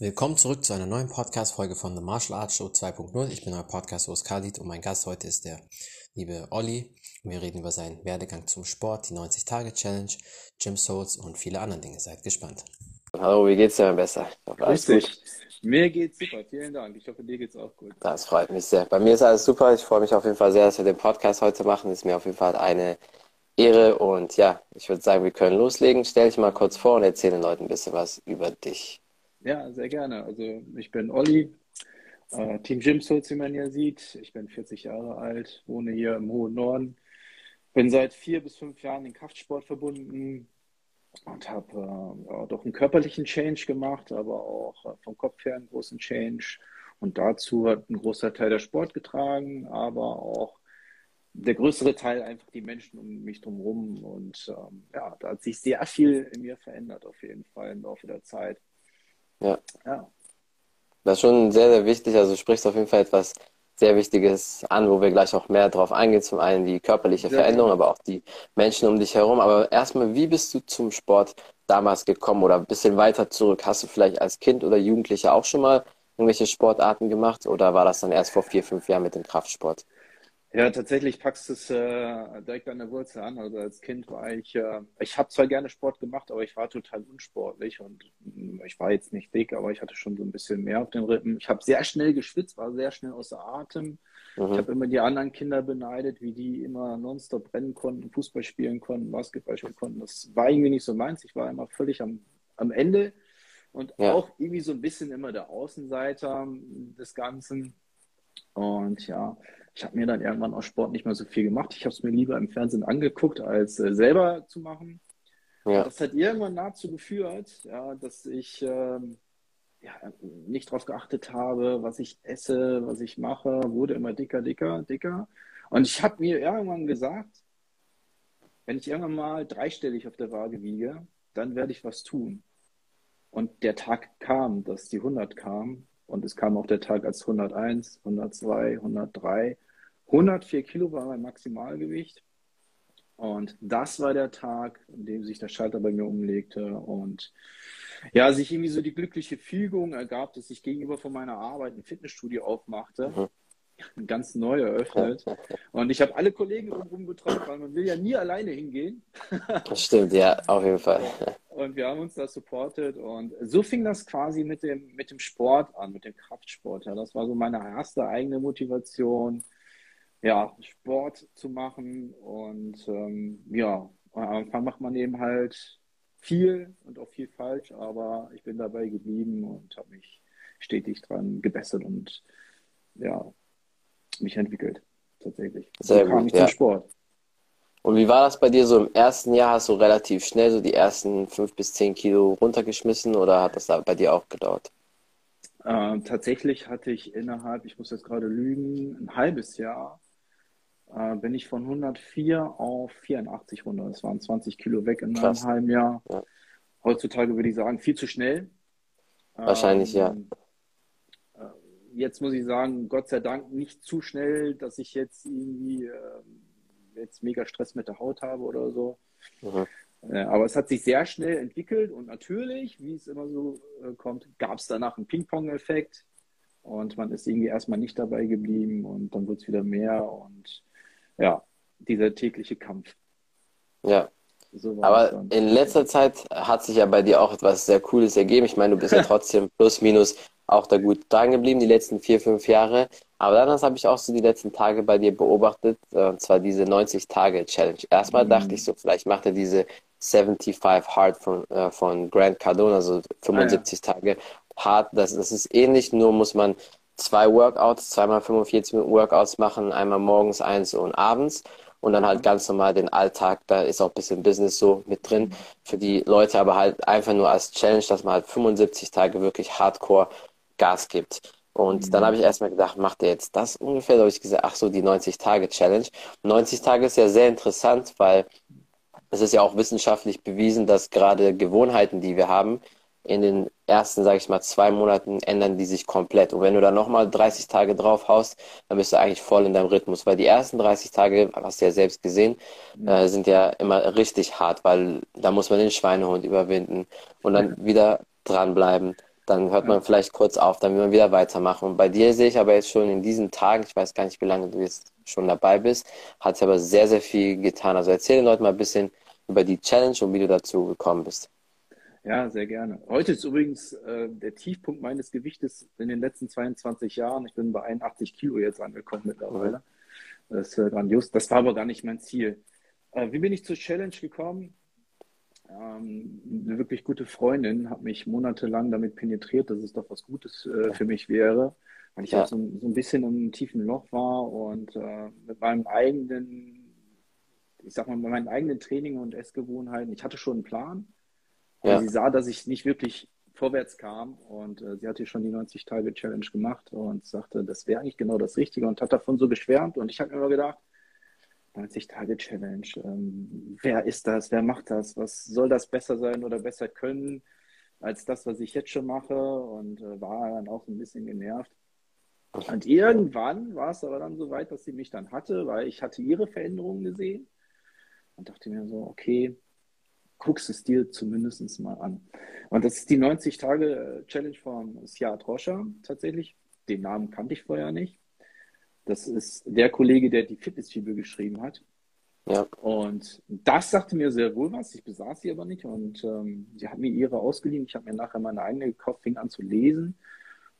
Willkommen zurück zu einer neuen Podcast-Folge von The Martial Arts Show 2.0. Ich bin euer Podcast-Host Khalid und mein Gast heute ist der liebe Olli. Wir reden über seinen Werdegang zum Sport, die 90-Tage-Challenge, Gym Souls und viele andere Dinge. Seid gespannt. Hallo, wie geht's dir besser? Grüß dich. Mir geht's super, vielen Dank. Ich hoffe, dir geht's auch gut. Das freut mich sehr. Bei mir ist alles super. Ich freue mich auf jeden Fall sehr, dass wir den Podcast heute machen. Ist mir auf jeden Fall eine Ehre und ja, ich würde sagen, wir können loslegen. Stell dich mal kurz vor und erzähle den Leuten ein bisschen was über dich. Ja, sehr gerne. Also ich bin Olli, äh, Team Souls, wie man hier sieht. Ich bin 40 Jahre alt, wohne hier im hohen Norden. Bin seit vier bis fünf Jahren in Kraftsport verbunden und habe äh, ja, doch einen körperlichen Change gemacht, aber auch äh, vom Kopf her einen großen Change. Und dazu hat ein großer Teil der Sport getragen, aber auch der größere Teil einfach die Menschen um mich drumherum. Und ähm, ja, da hat sich sehr viel in mir verändert, auf jeden Fall im Laufe der Zeit. Ja. ja. Das ist schon sehr, sehr wichtig. Also du sprichst auf jeden Fall etwas sehr Wichtiges an, wo wir gleich auch mehr drauf eingehen. Zum einen die körperliche sehr Veränderung, gut. aber auch die Menschen um dich herum. Aber erstmal, wie bist du zum Sport damals gekommen oder ein bisschen weiter zurück? Hast du vielleicht als Kind oder Jugendlicher auch schon mal irgendwelche Sportarten gemacht oder war das dann erst vor vier, fünf Jahren mit dem Kraftsport? Ja, tatsächlich packst du es äh, direkt an der Wurzel an. Also als Kind war ich, äh, ich habe zwar gerne Sport gemacht, aber ich war total unsportlich und mh, mm, ich war jetzt nicht dick, aber ich hatte schon so ein bisschen mehr auf den Rippen. Ich habe sehr schnell geschwitzt, war sehr schnell außer Atem. Mhm. Ich habe immer die anderen Kinder beneidet, wie die immer nonstop rennen konnten, Fußball spielen konnten, Basketball spielen konnten. Das war irgendwie nicht so meins. Ich war immer völlig am, am Ende und ja. auch irgendwie so ein bisschen immer der Außenseiter des Ganzen. Und ja, ich habe mir dann irgendwann aus Sport nicht mehr so viel gemacht. Ich habe es mir lieber im Fernsehen angeguckt, als äh, selber zu machen. Ja. Das hat irgendwann dazu geführt, ja, dass ich ähm, ja, nicht darauf geachtet habe, was ich esse, was ich mache, wurde immer dicker, dicker, dicker. Und ich habe mir irgendwann gesagt, wenn ich irgendwann mal dreistellig auf der Waage wiege, dann werde ich was tun. Und der Tag kam, dass die 100 kam. Und es kam auch der Tag als 101, 102, 103. 104 Kilo war mein Maximalgewicht. Und das war der Tag, an dem sich der Schalter bei mir umlegte und ja, sich irgendwie so die glückliche Fügung ergab, dass ich gegenüber von meiner Arbeit ein Fitnessstudio aufmachte. Mhm ganz neu eröffnet. Und ich habe alle Kollegen drumherum betreut, weil man will ja nie alleine hingehen. Das stimmt, ja, auf jeden Fall. Und wir haben uns da supportet. Und so fing das quasi mit dem, mit dem Sport an, mit dem Kraftsport. Ja, das war so meine erste eigene Motivation, ja, Sport zu machen. Und ähm, ja, am Anfang macht man eben halt viel und auch viel falsch, aber ich bin dabei geblieben und habe mich stetig dran gebessert und ja, mich entwickelt, tatsächlich. Sehr so kam gut, ich ja. zum Sport. Und wie war das bei dir so im ersten Jahr? Hast du relativ schnell so die ersten fünf bis zehn Kilo runtergeschmissen oder hat das da bei dir auch gedauert? Äh, tatsächlich hatte ich innerhalb, ich muss jetzt gerade lügen, ein halbes Jahr äh, bin ich von 104 auf 84 runter. Das waren 20 Kilo weg in einem halben Jahr. Ja. Heutzutage würde ich sagen, viel zu schnell. Wahrscheinlich, ähm, ja jetzt muss ich sagen, Gott sei Dank nicht zu schnell, dass ich jetzt irgendwie äh, jetzt mega Stress mit der Haut habe oder so. Mhm. Äh, aber es hat sich sehr schnell entwickelt und natürlich, wie es immer so äh, kommt, gab es danach einen Ping-Pong-Effekt und man ist irgendwie erstmal nicht dabei geblieben und dann wird es wieder mehr und ja, dieser tägliche Kampf. Ja. So aber in letzter Zeit hat sich ja bei dir auch etwas sehr Cooles ergeben. Ich meine, du bist ja trotzdem plus minus auch da gut dran geblieben, die letzten vier, fünf Jahre. Aber dann habe ich auch so die letzten Tage bei dir beobachtet, äh, und zwar diese 90-Tage-Challenge. Erstmal mhm. dachte ich so, vielleicht macht er diese 75 Hard von, äh, von Grant Cardone, also 75 ah, ja. Tage hart. Das, das ist ähnlich, nur muss man zwei Workouts, zweimal 45 Minuten Workouts machen, einmal morgens eins und abends und dann halt ganz normal den Alltag, da ist auch ein bisschen Business so mit drin für die Leute, aber halt einfach nur als Challenge, dass man halt 75 Tage wirklich hardcore Gas gibt. Und mhm. dann habe ich erstmal gedacht, macht er jetzt das ungefähr? Da habe ich gesagt, ach so, die 90-Tage-Challenge. 90 Tage ist ja sehr interessant, weil es ist ja auch wissenschaftlich bewiesen, dass gerade Gewohnheiten, die wir haben, in den ersten, sage ich mal, zwei Monaten ändern die sich komplett. Und wenn du dann nochmal 30 Tage drauf haust, dann bist du eigentlich voll in deinem Rhythmus. Weil die ersten 30 Tage, hast du ja selbst gesehen, mhm. äh, sind ja immer richtig hart, weil da muss man den Schweinehund überwinden und dann wieder dranbleiben dann hört man vielleicht kurz auf, dann will man wieder weitermachen. Und bei dir sehe ich aber jetzt schon in diesen Tagen, ich weiß gar nicht, wie lange du jetzt schon dabei bist, hat es aber sehr, sehr viel getan. Also erzähl den Leuten mal ein bisschen über die Challenge und wie du dazu gekommen bist. Ja, sehr gerne. Heute ist übrigens äh, der Tiefpunkt meines Gewichtes in den letzten 22 Jahren. Ich bin bei 81 Kilo jetzt angekommen mittlerweile. Das ist äh, grandios. Das war aber gar nicht mein Ziel. Äh, wie bin ich zur Challenge gekommen? Ähm, eine wirklich gute Freundin hat mich monatelang damit penetriert, dass es doch was Gutes äh, für mich wäre, weil ich ja. halt so, so, ein bisschen im tiefen Loch war und äh, mit meinem eigenen, ich sag mal, mit meinen eigenen Training und Essgewohnheiten, ich hatte schon einen Plan, ja. sie sah, dass ich nicht wirklich vorwärts kam und äh, sie hatte schon die 90-Tage-Challenge gemacht und sagte, das wäre eigentlich genau das Richtige und hat davon so geschwärmt und ich habe mir immer gedacht, 90-Tage-Challenge. Ähm, wer ist das? Wer macht das? Was soll das besser sein oder besser können als das, was ich jetzt schon mache? Und äh, war dann auch ein bisschen genervt. Und irgendwann war es aber dann so weit, dass sie mich dann hatte, weil ich hatte ihre Veränderungen gesehen und dachte mir so, okay, guckst es dir zumindest mal an. Und das ist die 90-Tage-Challenge von Siad Roscher tatsächlich. Den Namen kannte ich vorher nicht. Das ist der Kollege, der die Fitnessfibel geschrieben hat. Ja. Und das sagte mir sehr wohl was. Ich besaß sie aber nicht. Und ähm, sie hat mir ihre ausgeliehen. Ich habe mir nachher meine eigene gekauft, fing an zu lesen.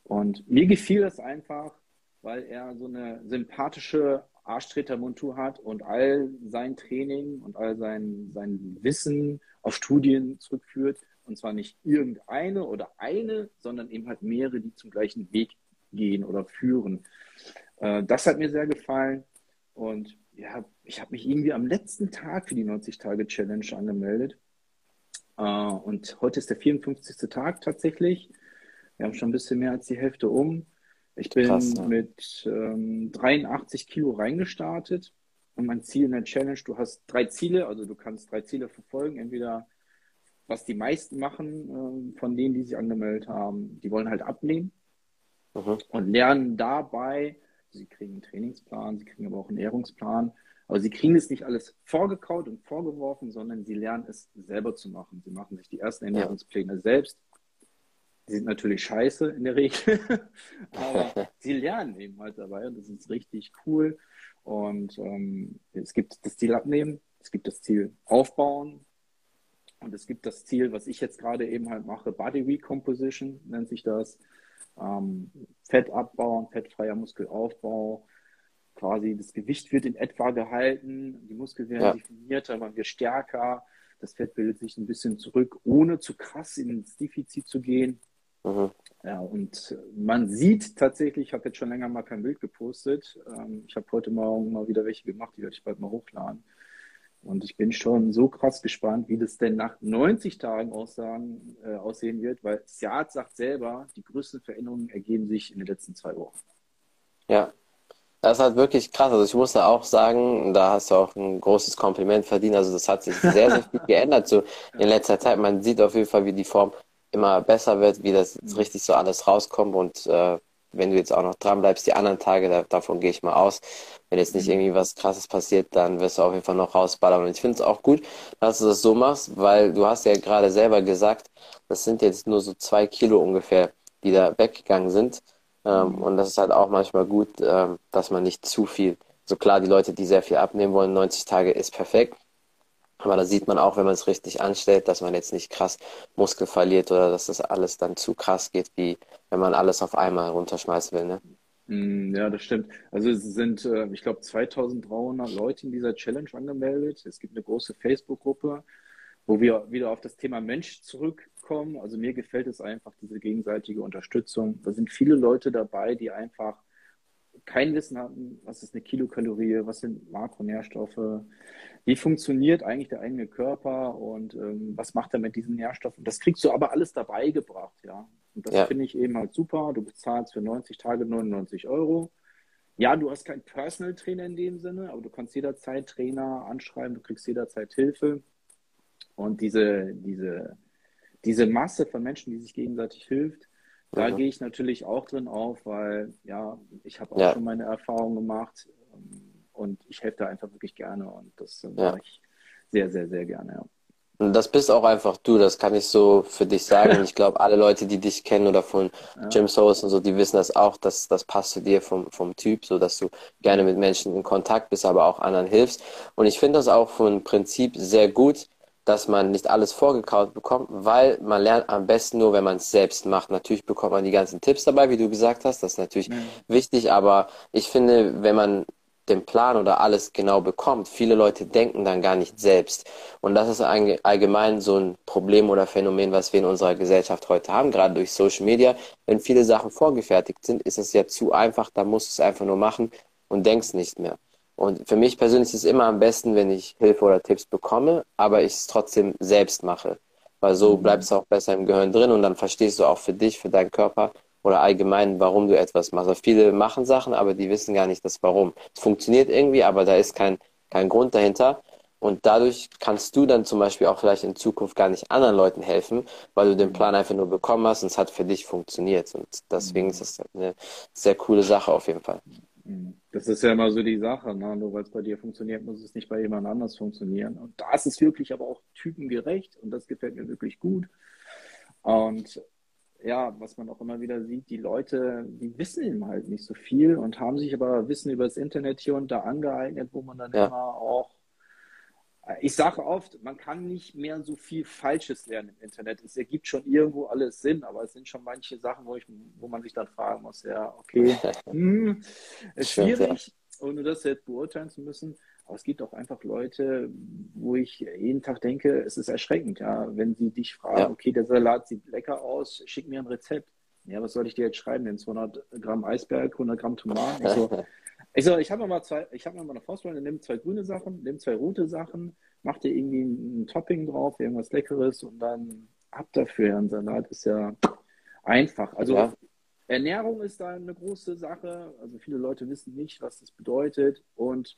Und mir gefiel das einfach, weil er so eine sympathische Arschtreter-Montur hat und all sein Training und all sein, sein Wissen auf Studien zurückführt. Und zwar nicht irgendeine oder eine, sondern eben halt mehrere, die zum gleichen Weg gehen oder führen. Äh, das hat mir sehr gefallen. Und ja, ich habe mich irgendwie am letzten Tag für die 90-Tage-Challenge angemeldet. Äh, und heute ist der 54. Tag tatsächlich. Wir haben schon ein bisschen mehr als die Hälfte um. Ich bin Krass, ne? mit ähm, 83 Kilo reingestartet. Und mein Ziel in der Challenge, du hast drei Ziele, also du kannst drei Ziele verfolgen. Entweder, was die meisten machen, äh, von denen, die sich angemeldet haben, die wollen halt abnehmen mhm. und lernen dabei, Sie kriegen einen Trainingsplan, sie kriegen aber auch einen Ernährungsplan. Aber sie kriegen es nicht alles vorgekaut und vorgeworfen, sondern sie lernen es selber zu machen. Sie machen sich die ersten Ernährungspläne selbst. Die sind natürlich scheiße in der Regel, aber sie lernen eben halt dabei und das ist richtig cool. Und ähm, es gibt das Ziel abnehmen, es gibt das Ziel aufbauen und es gibt das Ziel, was ich jetzt gerade eben halt mache, Body Recomposition nennt sich das ähm, Fettabbau fettfreier Muskelaufbau. Quasi das Gewicht wird in etwa gehalten, die Muskeln werden ja. definierter, man wird stärker, das Fett bildet sich ein bisschen zurück, ohne zu krass ins Defizit zu gehen. Mhm. Ja, und man sieht tatsächlich, ich habe jetzt schon länger mal kein Bild gepostet. Ähm, ich habe heute Morgen mal wieder welche gemacht, die werde ich bald mal hochladen. Und ich bin schon so krass gespannt, wie das denn nach 90 Tagen aussagen, äh, aussehen wird, weil Siad sagt selber, die größten Veränderungen ergeben sich in den letzten zwei Wochen. Ja, das ist halt wirklich krass. Also ich muss da auch sagen, da hast du auch ein großes Kompliment verdient. Also das hat sich sehr, sehr viel geändert so in letzter Zeit. Man sieht auf jeden Fall, wie die Form immer besser wird, wie das mhm. richtig so alles rauskommt und äh, wenn du jetzt auch noch dran bleibst, die anderen Tage, da, davon gehe ich mal aus. Wenn jetzt nicht mhm. irgendwie was krasses passiert, dann wirst du auf jeden Fall noch rausballern. Und ich finde es auch gut, dass du das so machst, weil du hast ja gerade selber gesagt, das sind jetzt nur so zwei Kilo ungefähr, die da weggegangen sind. Ähm, mhm. und das ist halt auch manchmal gut, ähm, dass man nicht zu viel. So klar, die Leute, die sehr viel abnehmen wollen, 90 Tage ist perfekt. Aber da sieht man auch, wenn man es richtig anstellt, dass man jetzt nicht krass Muskel verliert oder dass das alles dann zu krass geht, wie wenn man alles auf einmal runterschmeißen will. Ne? Mm, ja, das stimmt. Also es sind, äh, ich glaube, 2300 Leute in dieser Challenge angemeldet. Es gibt eine große Facebook-Gruppe, wo wir wieder auf das Thema Mensch zurückkommen. Also mir gefällt es einfach, diese gegenseitige Unterstützung. Da sind viele Leute dabei, die einfach kein Wissen hatten, was ist eine Kilokalorie, was sind Makronährstoffe, wie funktioniert eigentlich der eigene Körper und ähm, was macht er mit diesen Nährstoffen. Das kriegst du aber alles dabei gebracht, ja. Und das ja. finde ich eben halt super. Du bezahlst für 90 Tage 99 Euro. Ja, du hast keinen Personal Trainer in dem Sinne, aber du kannst jederzeit Trainer anschreiben, du kriegst jederzeit Hilfe. Und diese, diese, diese Masse von Menschen, die sich gegenseitig hilft, da mhm. gehe ich natürlich auch drin auf, weil ja, ich habe auch ja. schon meine Erfahrungen gemacht ähm, und ich helfe da einfach wirklich gerne und das ja. mache ich sehr, sehr, sehr gerne. Ja. Und das bist auch einfach du, das kann ich so für dich sagen. ich glaube, alle Leute, die dich kennen oder von ja. Jim Souls und so, die wissen das auch, dass das passt zu dir vom, vom Typ, so dass du gerne mit Menschen in Kontakt bist, aber auch anderen hilfst. Und ich finde das auch vom Prinzip sehr gut, dass man nicht alles vorgekaut bekommt, weil man lernt am besten nur, wenn man es selbst macht. Natürlich bekommt man die ganzen Tipps dabei, wie du gesagt hast, das ist natürlich mhm. wichtig, aber ich finde, wenn man den Plan oder alles genau bekommt. Viele Leute denken dann gar nicht selbst. Und das ist allgemein so ein Problem oder Phänomen, was wir in unserer Gesellschaft heute haben, gerade durch Social Media. Wenn viele Sachen vorgefertigt sind, ist es ja zu einfach, da musst du es einfach nur machen und denkst nicht mehr. Und für mich persönlich ist es immer am besten, wenn ich Hilfe oder Tipps bekomme, aber ich es trotzdem selbst mache. Weil so mhm. bleibt es auch besser im Gehirn drin und dann verstehst du auch für dich, für deinen Körper, oder allgemein, warum du etwas machst. Also viele machen Sachen, aber die wissen gar nicht das Warum. Es funktioniert irgendwie, aber da ist kein, kein Grund dahinter. Und dadurch kannst du dann zum Beispiel auch vielleicht in Zukunft gar nicht anderen Leuten helfen, weil du den Plan einfach nur bekommen hast und es hat für dich funktioniert. Und deswegen ist das eine sehr coole Sache auf jeden Fall. Das ist ja immer so die Sache, ne? nur weil es bei dir funktioniert, muss es nicht bei jemand anders funktionieren. Und da ist es wirklich aber auch typengerecht und das gefällt mir wirklich gut. Und ja, was man auch immer wieder sieht, die Leute, die wissen eben halt nicht so viel und haben sich aber Wissen über das Internet hier und da angeeignet, wo man dann ja. immer auch, ich sage oft, man kann nicht mehr so viel Falsches lernen im Internet. Es ergibt schon irgendwo alles Sinn, aber es sind schon manche Sachen, wo, ich, wo man sich dann fragen muss, ja, okay, hm, ist schwierig, ohne das jetzt beurteilen zu müssen. Aber es gibt auch einfach Leute, wo ich jeden Tag denke, es ist erschreckend, ja, wenn sie dich fragen, ja. okay, der Salat sieht lecker aus, schick mir ein Rezept. Ja, was soll ich dir jetzt schreiben? Den 200 Gramm Eisberg, 100 Gramm Tomaten? Ich so, ich, so, ich habe mal zwei, ich habe mal eine Faustregel, nimm zwei grüne Sachen, nimm zwei rote Sachen, mach dir irgendwie ein Topping drauf, irgendwas Leckeres und dann ab dafür. Ein Salat ist ja einfach. Also ja. Ernährung ist da eine große Sache. Also viele Leute wissen nicht, was das bedeutet und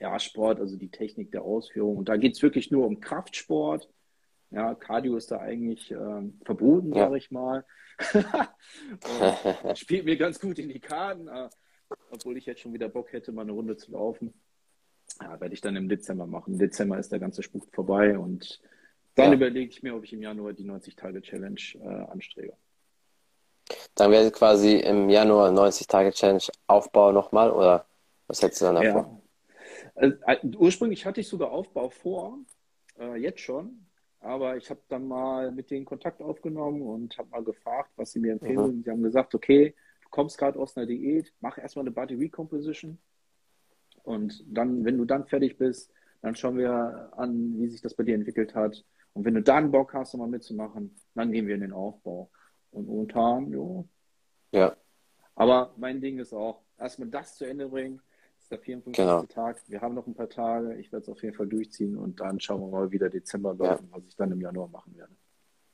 ja, Sport, also die Technik der Ausführung. Und da geht es wirklich nur um Kraftsport. Ja, Cardio ist da eigentlich äh, verboten, ja. sage ich mal. spielt mir ganz gut in die Karten, obwohl ich jetzt schon wieder Bock hätte, mal eine Runde zu laufen. Ja, werde ich dann im Dezember machen. Im Dezember ist der ganze Spuk vorbei und dann ja. überlege ich mir, ob ich im Januar die 90-Tage-Challenge äh, anstrebe. Dann wäre quasi im Januar 90-Tage-Challenge Aufbau nochmal oder was hättest du dann davor? Ja. Also, äh, ursprünglich hatte ich sogar Aufbau vor, äh, jetzt schon, aber ich habe dann mal mit denen Kontakt aufgenommen und habe mal gefragt, was sie mir empfehlen. Mhm. Sie haben gesagt, okay, kommst gerade aus einer Diät, mach erstmal eine Body Recomposition und dann, wenn du dann fertig bist, dann schauen wir an, wie sich das bei dir entwickelt hat. Und wenn du dann Bock hast, nochmal mitzumachen, dann gehen wir in den Aufbau. Und momentan, jo. Ja. Aber mein Ding ist auch, erstmal das zu Ende bringen, der 54. Genau. Tag. Wir haben noch ein paar Tage. Ich werde es auf jeden Fall durchziehen und dann schauen wir mal, wie der Dezember läuft ja. was ich dann im Januar machen werde.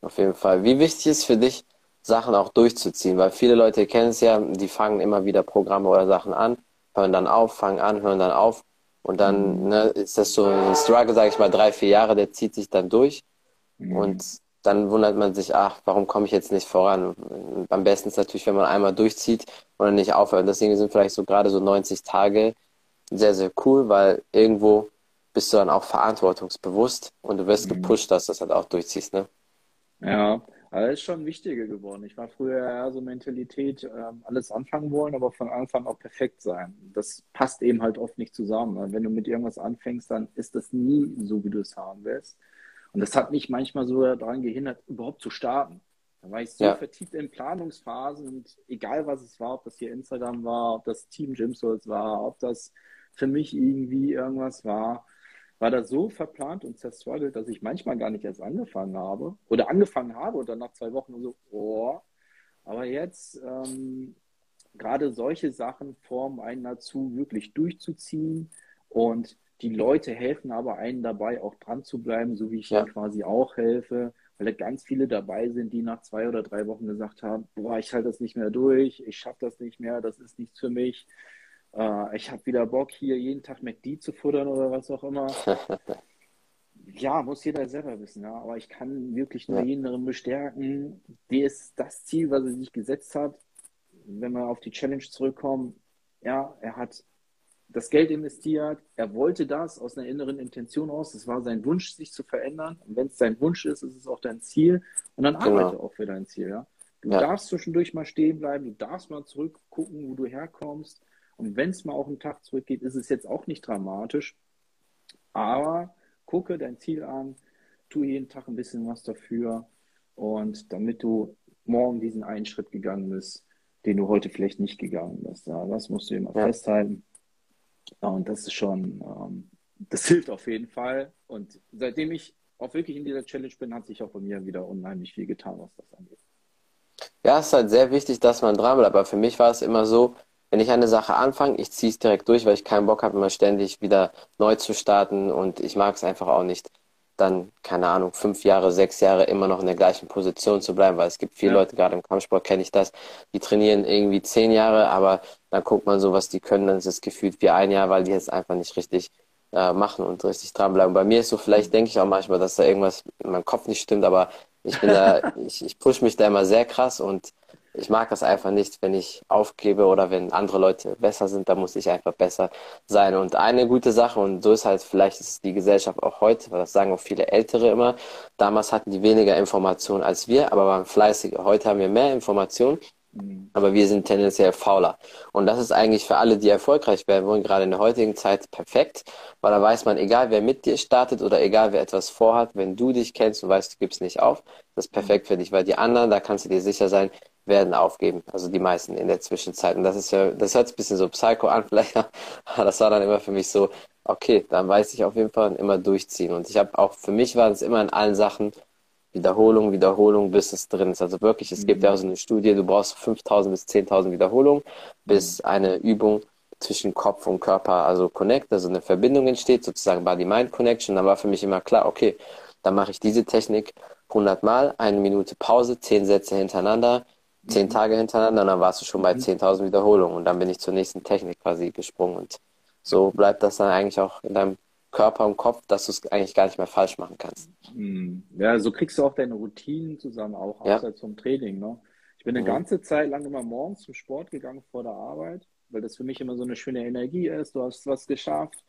Auf jeden Fall. Wie wichtig ist für dich, Sachen auch durchzuziehen? Weil viele Leute kennen es ja, die fangen immer wieder Programme oder Sachen an, hören dann auf, fangen an, hören dann auf. Und dann mhm. ne, ist das so ein Struggle, sage ich mal, drei, vier Jahre, der zieht sich dann durch. Mhm. Und dann wundert man sich, ach, warum komme ich jetzt nicht voran? Am besten ist natürlich, wenn man einmal durchzieht und dann nicht aufhört. Deswegen sind vielleicht so gerade so 90 Tage sehr, sehr cool, weil irgendwo bist du dann auch verantwortungsbewusst und du wirst mhm. gepusht, dass du das halt auch durchziehst, ne? Ja, aber ist schon wichtiger geworden. Ich war früher eher so Mentalität, ähm, alles anfangen wollen, aber von Anfang auch perfekt sein. Das passt eben halt oft nicht zusammen. Wenn du mit irgendwas anfängst, dann ist das nie so, wie du es haben willst. Und das hat mich manchmal so daran gehindert, überhaupt zu starten. Da war ich so ja. vertieft in Planungsphasen und egal was es war, ob das hier Instagram war, ob das Team Gym Souls war, ob das für mich irgendwie irgendwas war, war das so verplant und zerstruggelt, dass ich manchmal gar nicht erst angefangen habe oder angefangen habe und dann nach zwei Wochen so, oh, aber jetzt ähm, gerade solche Sachen formen einen dazu, wirklich durchzuziehen. Und die Leute helfen aber einen dabei, auch dran zu bleiben, so wie ich ja. quasi auch helfe, weil da ganz viele dabei sind, die nach zwei oder drei Wochen gesagt haben, boah, ich halte das nicht mehr durch, ich schaffe das nicht mehr, das ist nichts für mich äh, ich habe wieder Bock, hier jeden Tag McD zu futtern oder was auch immer. ja, muss jeder selber wissen, ja. Aber ich kann wirklich nur ja. jeden darin bestärken. Ist das Ziel, was er sich gesetzt hat? Wenn wir auf die Challenge zurückkommen, ja, er hat das Geld investiert, er wollte das aus einer inneren Intention aus, es war sein Wunsch, sich zu verändern. Und wenn es sein Wunsch ist, ist es auch dein Ziel. Und dann genau. arbeite auch für dein Ziel. Ja? Du ja. darfst zwischendurch mal stehen bleiben, du darfst mal zurückgucken, wo du herkommst. Und wenn es mal auch einen Tag zurückgeht, ist es jetzt auch nicht dramatisch. Aber gucke dein Ziel an, tu jeden Tag ein bisschen was dafür. Und damit du morgen diesen einen Schritt gegangen bist, den du heute vielleicht nicht gegangen bist. Ja, das musst du immer ja. festhalten. Und das ist schon, ähm, das hilft auf jeden Fall. Und seitdem ich auch wirklich in dieser Challenge bin, hat sich auch bei mir wieder unheimlich viel getan, was das angeht. Ja, es ist halt sehr wichtig, dass man dran bleibt. Aber für mich war es immer so, wenn ich eine Sache anfange, ich ziehe es direkt durch, weil ich keinen Bock habe, immer ständig wieder neu zu starten und ich mag es einfach auch nicht, dann, keine Ahnung, fünf Jahre, sechs Jahre immer noch in der gleichen Position zu bleiben, weil es gibt viele ja. Leute, gerade im Kampfsport kenne ich das, die trainieren irgendwie zehn Jahre, aber dann guckt man so, was die können, dann ist es gefühlt wie ein Jahr, weil die jetzt einfach nicht richtig äh, machen und richtig dranbleiben. Bei mir ist so, vielleicht denke ich auch manchmal, dass da irgendwas in meinem Kopf nicht stimmt, aber ich bin da, ich, ich push mich da immer sehr krass und ich mag das einfach nicht, wenn ich aufgebe oder wenn andere Leute besser sind, da muss ich einfach besser sein. Und eine gute Sache, und so ist halt vielleicht ist die Gesellschaft auch heute, weil das sagen auch viele Ältere immer, damals hatten die weniger Informationen als wir, aber waren fleißiger. Heute haben wir mehr Informationen Mhm. Aber wir sind tendenziell fauler. Und das ist eigentlich für alle, die erfolgreich werden wollen, gerade in der heutigen Zeit perfekt, weil da weiß man, egal wer mit dir startet oder egal wer etwas vorhat, wenn du dich kennst und weißt, du gibst nicht auf, das ist perfekt für dich, weil die anderen, da kannst du dir sicher sein, werden aufgeben. Also die meisten in der Zwischenzeit. Und das ist ja, das hört sich ein bisschen so psycho an, vielleicht, aber das war dann immer für mich so, okay, dann weiß ich auf jeden Fall immer durchziehen. Und ich habe auch, für mich war es immer in allen Sachen, Wiederholung, Wiederholung, bis es drin ist. Also wirklich, es mhm. gibt ja so eine Studie, du brauchst 5000 bis 10.000 Wiederholungen, bis mhm. eine Übung zwischen Kopf und Körper, also Connect, also eine Verbindung entsteht, sozusagen Body-Mind-Connection. Dann war für mich immer klar, okay, dann mache ich diese Technik 100 Mal, eine Minute Pause, 10 Sätze hintereinander, 10 mhm. Tage hintereinander, und dann warst du schon bei 10.000 mhm. Wiederholungen. Und dann bin ich zur nächsten Technik quasi gesprungen. Und so bleibt das dann eigentlich auch in deinem Körper und Kopf, dass du es eigentlich gar nicht mehr falsch machen kannst. Hm. Ja, so kriegst du auch deine Routinen zusammen, auch ja. außerhalb vom Training. Ne? Ich bin eine mhm. ganze Zeit lang immer morgens zum Sport gegangen vor der Arbeit, weil das für mich immer so eine schöne Energie ist. Du hast was geschafft,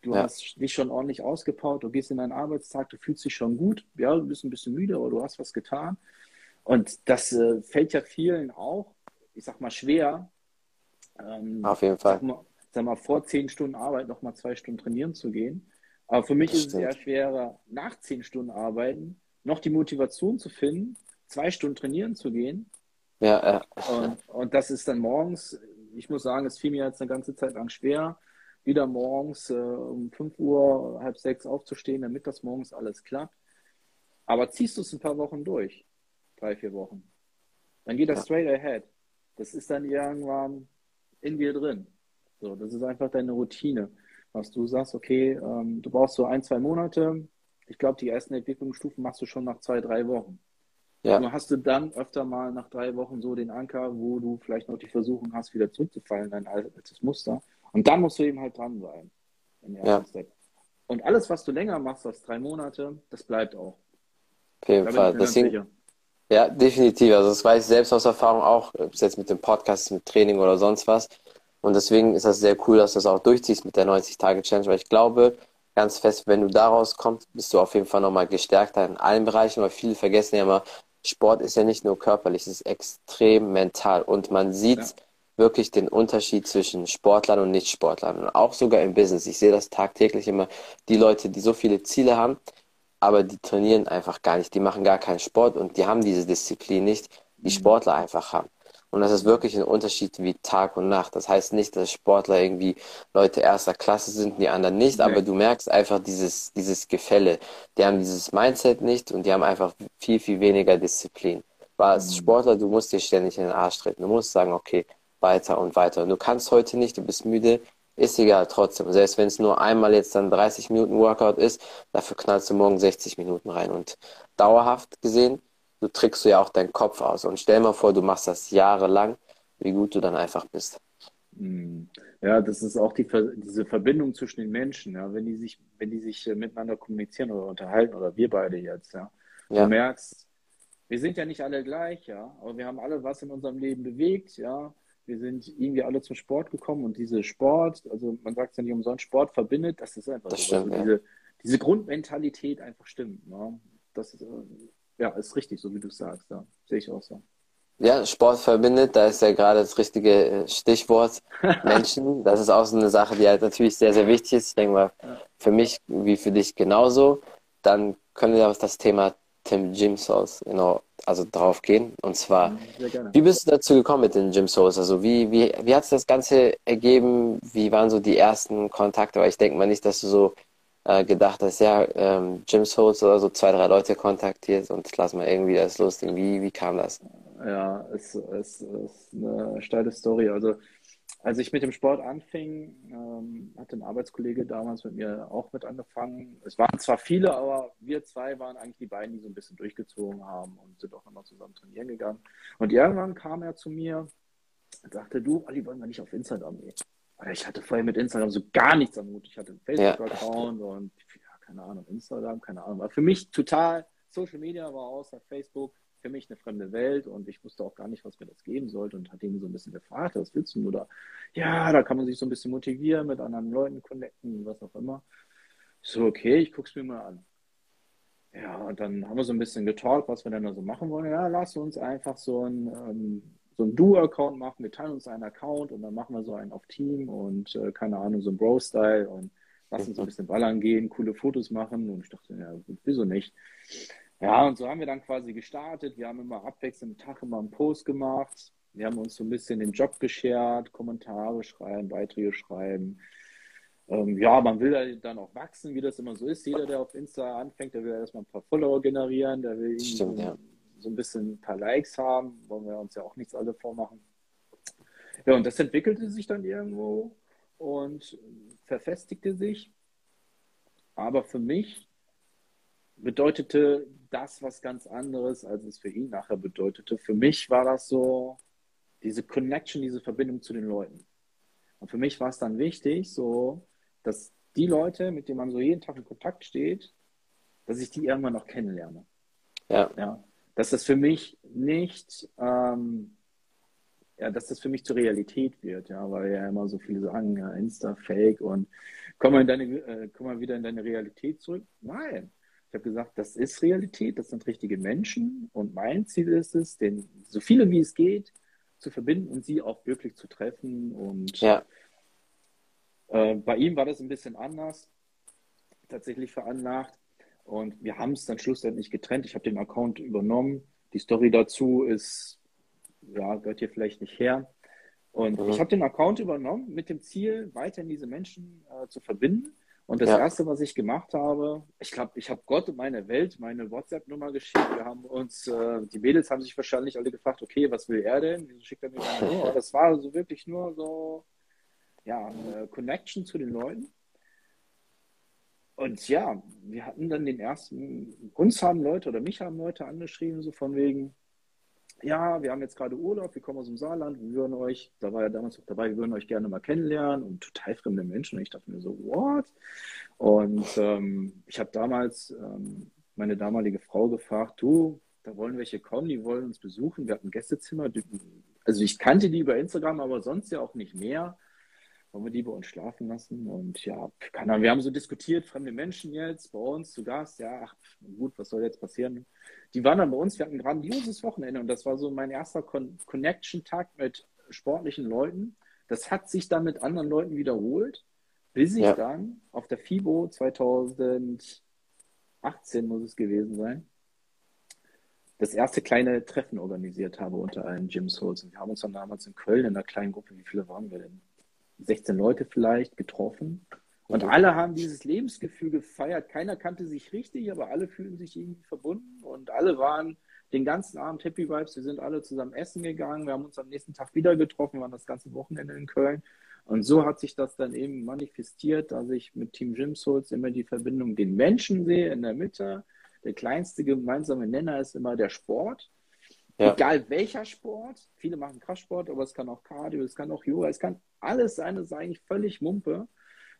du ja. hast dich schon ordentlich ausgepowert, du gehst in deinen Arbeitstag, du fühlst dich schon gut. Ja, du bist ein bisschen müde, aber du hast was getan. Und das äh, fällt ja vielen auch, ich sag mal, schwer. Ähm, Auf jeden Fall. Sag mal, sag mal, vor zehn Stunden Arbeit noch mal zwei Stunden trainieren zu gehen. Aber für mich das ist stimmt. es eher schwerer, nach zehn Stunden Arbeiten noch die Motivation zu finden, zwei Stunden trainieren zu gehen. Ja, ja. Und, und das ist dann morgens, ich muss sagen, es fiel mir jetzt eine ganze Zeit lang schwer, wieder morgens äh, um 5 Uhr, halb sechs aufzustehen, damit das morgens alles klappt. Aber ziehst du es ein paar Wochen durch, drei, vier Wochen, dann geht das ja. straight ahead. Das ist dann irgendwann in dir drin. So, das ist einfach deine Routine. Was du sagst, okay, ähm, du brauchst so ein, zwei Monate. Ich glaube, die ersten Entwicklungsstufen machst du schon nach zwei, drei Wochen. Ja. Und hast du dann öfter mal nach drei Wochen so den Anker, wo du vielleicht noch die Versuchung hast, wieder zurückzufallen, dein altes Muster. Und dann musst du eben halt dran sein. Ja. Step. Und alles, was du länger machst als drei Monate, das bleibt auch. Auf jeden da Fall. Deswegen, ja, definitiv. Also das weiß ich selbst aus Erfahrung auch, ob es jetzt mit dem Podcast, mit Training oder sonst was. Und deswegen ist das sehr cool, dass du das auch durchziehst mit der 90-Tage-Challenge, weil ich glaube ganz fest, wenn du daraus kommst, bist du auf jeden Fall nochmal gestärkter in allen Bereichen, weil viele vergessen ja immer, Sport ist ja nicht nur körperlich, es ist extrem mental und man sieht ja. wirklich den Unterschied zwischen Sportlern und Nicht-Sportlern und auch sogar im Business. Ich sehe das tagtäglich immer, die Leute, die so viele Ziele haben, aber die trainieren einfach gar nicht, die machen gar keinen Sport und die haben diese Disziplin nicht, die mhm. Sportler einfach haben. Und das ist wirklich ein Unterschied wie Tag und Nacht. Das heißt nicht, dass Sportler irgendwie Leute erster Klasse sind, die anderen nicht, nee. aber du merkst einfach dieses, dieses Gefälle. Die haben dieses Mindset nicht und die haben einfach viel, viel weniger Disziplin. Weil als mhm. Sportler, du musst dir ständig in den Arsch treten. Du musst sagen, okay, weiter und weiter. Und du kannst heute nicht, du bist müde, ist egal trotzdem. Selbst wenn es nur einmal jetzt dann 30 Minuten Workout ist, dafür knallst du morgen 60 Minuten rein. Und dauerhaft gesehen du trickst du ja auch deinen Kopf aus. Und stell mal vor, du machst das jahrelang, wie gut du dann einfach bist. Hm. Ja, das ist auch die, diese Verbindung zwischen den Menschen, ja, wenn die sich, wenn die sich äh, miteinander kommunizieren oder unterhalten, oder wir beide jetzt, ja. ja. Du merkst, wir sind ja nicht alle gleich, ja, aber wir haben alle was in unserem Leben bewegt, ja. Wir sind irgendwie alle zum Sport gekommen und diese Sport, also man sagt es ja nicht umsonst, Sport verbindet, das ist einfach das so. Stimmt, also diese, diese Grundmentalität einfach stimmt. Ne? Das ist, äh, ja, ist richtig, so wie du sagst. Ja. Sehe ich auch so. Ja, Sport verbindet, da ist ja gerade das richtige äh, Stichwort Menschen. Das ist auch so eine Sache, die halt natürlich sehr, sehr wichtig ist. Ich denke mal, für mich wie für dich genauso. Dann können wir auf das Thema Tim Gym Souls genau, also drauf gehen. Und zwar, Mhm, wie bist du dazu gekommen mit den Gym Souls? Also wie, wie, wie hat sich das Ganze ergeben? Wie waren so die ersten Kontakte? Weil ich denke mal nicht, dass du so äh, gedacht hast, ja, ähm, Gym Souls oder so zwei, drei Leute kontaktiert und lass mal irgendwie das loslegen. Wie, wie kam das? Ja, es, es, es ist eine steile Story. Also, als ich mit dem Sport anfing, ähm, hat ein Arbeitskollege damals mit mir auch mit angefangen. Es waren zwar viele, aber wir zwei waren eigentlich die beiden, die so ein bisschen durchgezogen haben und sind auch immer zusammen trainieren gegangen. Und irgendwann kam er zu mir und sagte, du, Ali, wollen wir nicht auf Instagram gehen? Ich hatte vorher mit Instagram so gar nichts am Hut. Ich hatte einen Facebook-Account ja. und ja, keine Ahnung, Instagram, keine Ahnung. War für mich total, Social Media war außer Facebook für mich eine fremde Welt und ich wusste auch gar nicht, was mir das geben sollte und hatte ihn so ein bisschen gefragt, was willst du? Oder ja, da kann man sich so ein bisschen motivieren, mit anderen Leuten connecten, was auch immer. So, okay, ich guck's mir mal an. Ja, und dann haben wir so ein bisschen getalkt, was wir denn da so machen wollen. Ja, lass uns einfach so ein, ähm, so ein Duo-Account machen. Wir teilen uns einen Account und dann machen wir so einen auf Team und äh, keine Ahnung, so ein Bro-Style und lass uns so ein bisschen ballern gehen, coole Fotos machen. Und ich dachte, ja, wieso nicht? Ja, und so haben wir dann quasi gestartet. Wir haben immer abwechselnd Tag immer einen Post gemacht. Wir haben uns so ein bisschen den Job geschert, Kommentare schreiben, Beiträge schreiben. Ähm, ja, man will ja dann auch wachsen, wie das immer so ist. Jeder, der auf Insta anfängt, der will erstmal ein paar Follower generieren, der will Stimmt, so, ja. so ein bisschen ein paar Likes haben. Wollen wir uns ja auch nichts alle vormachen. Ja, und das entwickelte sich dann irgendwo und verfestigte sich. Aber für mich bedeutete das was ganz anderes, als es für ihn nachher bedeutete. Für mich war das so diese Connection, diese Verbindung zu den Leuten. Und für mich war es dann wichtig, so, dass die Leute, mit denen man so jeden Tag in Kontakt steht, dass ich die irgendwann noch kennenlerne. Ja. ja dass das für mich nicht, ähm, ja, dass das für mich zur Realität wird, ja, weil ja immer so viele sagen, ja, Insta, Fake und komm mal, in deine, äh, komm mal wieder in deine Realität zurück. Nein, ich habe gesagt, das ist Realität, das sind richtige Menschen und mein Ziel ist es, den, so viele wie es geht zu verbinden und sie auch wirklich zu treffen. Und ja. äh, bei ihm war das ein bisschen anders, tatsächlich veranlagt. Und wir haben es dann schlussendlich getrennt. Ich habe den Account übernommen. Die Story dazu ist, ja, gehört hier vielleicht nicht her. Und mhm. ich habe den Account übernommen mit dem Ziel, weiterhin diese Menschen äh, zu verbinden. Und das ja. Erste, was ich gemacht habe, ich glaube, ich habe Gott und meine Welt meine WhatsApp-Nummer geschickt. Wir haben uns, äh, die Mädels haben sich wahrscheinlich alle gefragt, okay, was will er denn? Wieso schickt er mir meine Nummer? Das war so wirklich nur so, ja, eine Connection zu den Leuten. Und ja, wir hatten dann den ersten, uns haben Leute oder mich haben Leute angeschrieben, so von wegen, ja, wir haben jetzt gerade Urlaub, wir kommen aus dem Saarland, wir würden euch, da war ja damals auch dabei, wir würden euch gerne mal kennenlernen und total fremde Menschen. Und ich dachte mir so, what? Und ähm, ich habe damals ähm, meine damalige Frau gefragt, du, da wollen welche kommen, die wollen uns besuchen. Wir hatten ein Gästezimmer. Also ich kannte die über Instagram, aber sonst ja auch nicht mehr. Wollen wir die bei uns schlafen lassen? Und ja, keine Ahnung, wir haben so diskutiert, fremde Menschen jetzt bei uns zu Gast. Ja, ach, gut, was soll jetzt passieren? Die waren dann bei uns, wir hatten ein grandioses Wochenende und das war so mein erster Con Connection-Tag mit sportlichen Leuten. Das hat sich dann mit anderen Leuten wiederholt, bis ich ja. dann auf der FIBO 2018 muss es gewesen sein, das erste kleine Treffen organisiert habe unter allen Gym Souls. Und wir haben uns dann damals in Köln in einer kleinen Gruppe, wie viele waren wir denn? 16 Leute vielleicht getroffen. Und alle haben dieses Lebensgefühl gefeiert. Keiner kannte sich richtig, aber alle fühlten sich irgendwie verbunden und alle waren den ganzen Abend Happy Vibes. Wir sind alle zusammen essen gegangen. Wir haben uns am nächsten Tag wieder getroffen, wir waren das ganze Wochenende in Köln. Und so hat sich das dann eben manifestiert, dass ich mit Team Gym Souls immer die Verbindung den Menschen sehe in der Mitte. Der kleinste gemeinsame Nenner ist immer der Sport. Ja. Egal welcher Sport. Viele machen Kraftsport, aber es kann auch Cardio, es kann auch Yoga, es kann alles sein. Das ist eigentlich völlig Mumpe,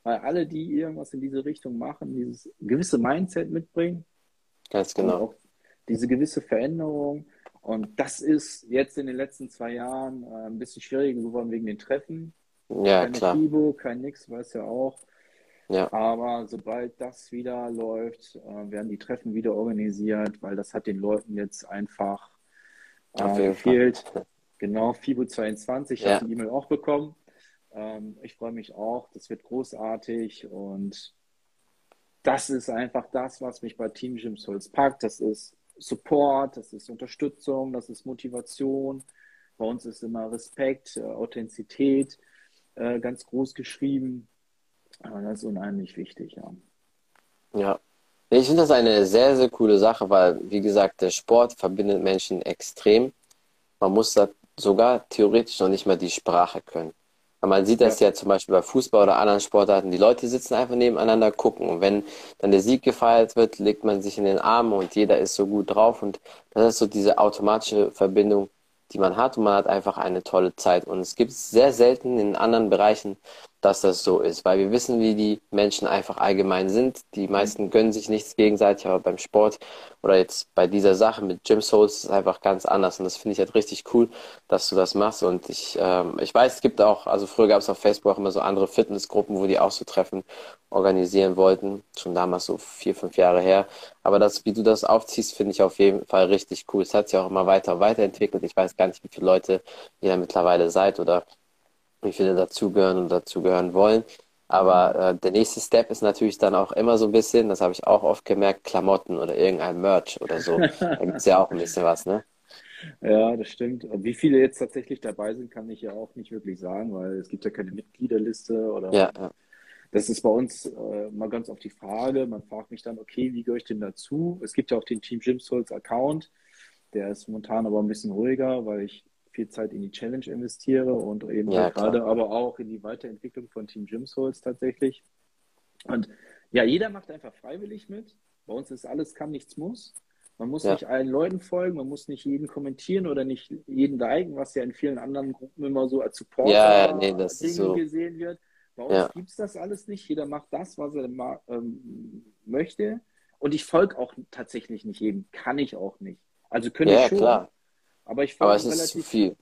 weil alle, die irgendwas in diese Richtung machen, dieses gewisse Mindset mitbringen. Ganz genau. Diese gewisse Veränderung. Und das ist jetzt in den letzten zwei Jahren äh, ein bisschen schwieriger geworden wegen den Treffen. Ja, Keine klar. FIBO, kein Nix, weiß ja auch. Ja, Aber sobald das wieder läuft, äh, werden die Treffen wieder organisiert, weil das hat den Leuten jetzt einfach auf äh, Fall. gefehlt. Genau, FIBO 22, ich Ja. habe die E-Mail auch bekommen. Ähm, ich freue mich auch, das wird großartig und das ist einfach das, was mich bei Team Jim Souls packt. Das ist Support, das ist Unterstützung, das ist Motivation. Bei uns ist immer Respekt, äh, Authentizität äh, ganz groß geschrieben. Äh, das ist unheimlich wichtig, ja. ja. Ich finde das eine sehr, sehr coole Sache, weil, wie gesagt, der Sport verbindet Menschen extrem. Man muss da sogar theoretisch noch nicht mal die Sprache können. Aber man sieht das ja. zum Beispiel bei Fußball oder anderen Sportarten. Die Leute sitzen einfach nebeneinander, gucken. Und wenn dann der Sieg gefeiert wird, legt man sich in den Arm und jeder ist so gut drauf. Und das ist so diese automatische Verbindung, die man hat. Und man hat einfach eine tolle Zeit. Und es gibt sehr selten in anderen Bereichen, dass das so ist. Weil wir wissen, wie die Menschen einfach allgemein sind. Die meisten gönnen sich nichts gegenseitig, aber beim Sport oder jetzt bei dieser Sache mit Gym Souls ist es einfach ganz anders. Und das finde ich halt richtig cool, dass du das machst. Und ich, ähm, ich weiß, es gibt auch, also früher gab es auf Facebook auch immer so andere Fitnessgruppen, wo die auch so Treffen organisieren wollten. Schon damals so vier, fünf Jahre her. Aber das, wie du das aufziehst, finde ich auf jeden Fall richtig cool. Es hat sich auch immer weiter weiterentwickelt. Ich weiß gar nicht, wie viele Leute ihr da mittlerweile seid oder wie viele dazugehören und dazugehören wollen. Aber äh, der nächste Step ist natürlich dann auch immer so ein bisschen, das habe ich auch oft gemerkt, Klamotten oder irgendein Merch oder so. Da gibt es ja auch ein bisschen was, ne? Ja, das stimmt. Und wie viele jetzt tatsächlich dabei sind, kann ich ja auch nicht wirklich sagen, weil es gibt ja keine Mitgliederliste oder Ja, ja. das ist bei uns äh, mal ganz oft die Frage. Man fragt mich dann, okay, wie gehöre ich denn dazu? Es gibt ja auch den Team Jim Souls Account. Der ist momentan aber ein bisschen ruhiger, weil ich viel Zeit in die Challenge investiere und eben Ja, halt gerade aber auch in die Weiterentwicklung von Team Jim Souls tatsächlich. Und ja, jeder macht einfach freiwillig mit. Bei uns ist alles kann, nichts muss. Man muss Ja. nicht allen Leuten folgen, man muss nicht jeden kommentieren oder nicht jeden liken, was ja in vielen anderen Gruppen immer so als Support Ja, nee, das ist Ding so. gesehen wird. Bei uns Ja. gibt es das alles nicht. Jeder macht das, was er ähm, möchte. Und ich folge auch tatsächlich nicht jedem. Kann ich auch nicht. Also könnte Ja, ich schon. klar. Aber ich Aber folge es ist zu relativ viel.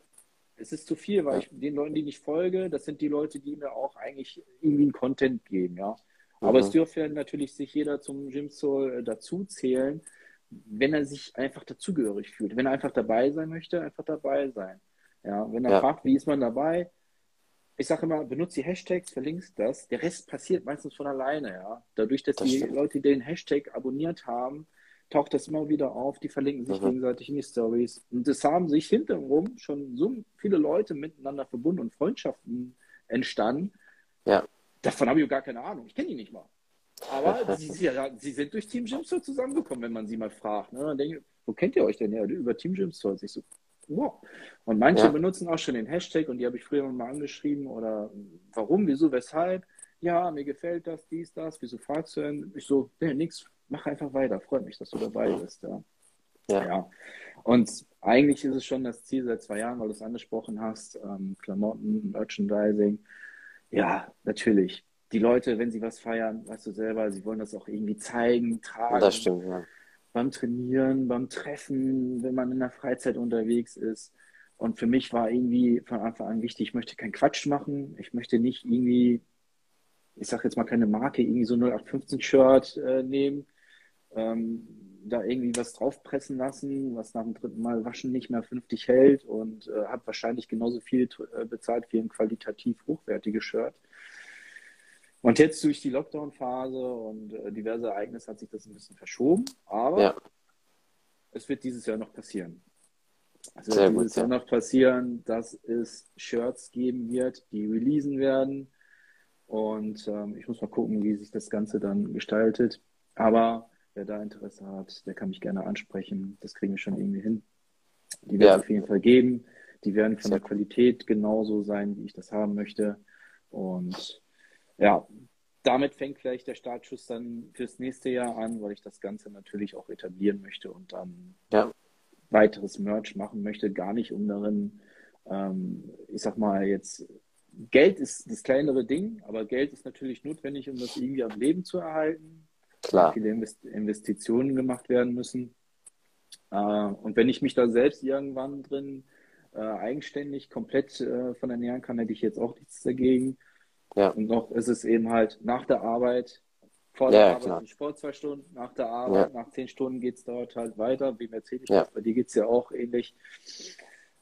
es ist zu viel, weil Ja. ich den Leuten, die ich folge, das sind die Leute, die mir auch eigentlich irgendwie einen Content geben, ja. Aber Mhm. es dürfte natürlich sich jeder zum Gym Soul dazu zählen, wenn er sich einfach dazugehörig fühlt. Wenn er einfach dabei sein möchte, einfach dabei sein. Ja, wenn er Ja. fragt, wie ist man dabei? Ich sage immer, benutzt die Hashtags, verlinkst das. Der Rest passiert meistens von alleine, ja. Dadurch, dass Das die stimmt. Leute den Hashtag abonniert haben, taucht das immer wieder auf. Die verlinken sich Mhm. gegenseitig in die Stories. Und es haben sich hinterherum schon so viele Leute miteinander verbunden und Freundschaften entstanden. Ja. Davon habe ich gar keine Ahnung. Ich kenne die nicht mal. Aber sie, sie, sie sind durch Team Jim Store zusammengekommen, wenn man sie mal fragt. Ne? Dann denke ich, wo kennt ihr euch denn her? Über Team Jim Store. Ich so, wow. Und manche Ja. benutzen auch schon den Hashtag und die habe ich früher mal angeschrieben oder warum, wieso, weshalb? Ja, mir gefällt das, dies, das. Wieso fragst du denn? Ich so, nee, nix, mach einfach weiter. Freut mich, dass du dabei bist. Ja. Ja. Ja. Und eigentlich ist es schon das Ziel seit zwei Jahren, weil du es angesprochen hast, ähm, Klamotten, Merchandising. Ja, natürlich. Die Leute, wenn sie was feiern, weißt du selber, sie wollen das auch irgendwie zeigen, tragen. Das stimmt, ja. Beim Trainieren, beim Treffen, wenn man in der Freizeit unterwegs ist. Und für mich war irgendwie von Anfang an wichtig, ich möchte keinen Quatsch machen. Ich möchte nicht irgendwie, ich sag jetzt mal keine Marke, irgendwie so 0815-Shirt äh, nehmen, ähm, da irgendwie was draufpressen lassen, was nach dem dritten Mal waschen nicht mehr vernünftig hält und äh, habe wahrscheinlich genauso viel äh, bezahlt wie ein qualitativ hochwertiges Shirt. Und jetzt durch die Lockdown-Phase und äh, diverse Ereignisse hat sich das ein bisschen verschoben, aber Ja. es wird dieses Jahr noch passieren. Es Sehr wird gut, dieses Jahr ja. noch passieren, dass es Shirts geben wird, die releasen werden. Und ähm, ich muss mal gucken, wie sich das Ganze dann gestaltet. Aber wer da Interesse hat, der kann mich gerne ansprechen. Das kriegen wir schon irgendwie hin. Die wird Ja. es auf jeden Fall geben. Die werden von der Qualität genauso sein, wie ich das haben möchte. Und ja, damit fängt vielleicht der Startschuss dann fürs nächste Jahr an, weil ich das Ganze natürlich auch etablieren möchte und dann Ja. weiteres Merch machen möchte. Gar nicht um darin, ähm, ich sag mal jetzt, Geld ist das kleinere Ding, aber Geld ist natürlich notwendig, um das irgendwie am Leben zu erhalten. Klar. Viele Invest Investitionen gemacht werden müssen. Äh, und wenn ich mich da selbst irgendwann drin äh, eigenständig komplett äh, von ernähren kann, hätte ich jetzt auch nichts dagegen. Ja. Und noch ist es eben halt nach der Arbeit, vor der ja, Arbeit klar. Sport zwei Stunden, nach der Arbeit, ja. nach zehn Stunden geht es dort halt weiter. Wie ich ja. Bei dir geht es ja auch ähnlich.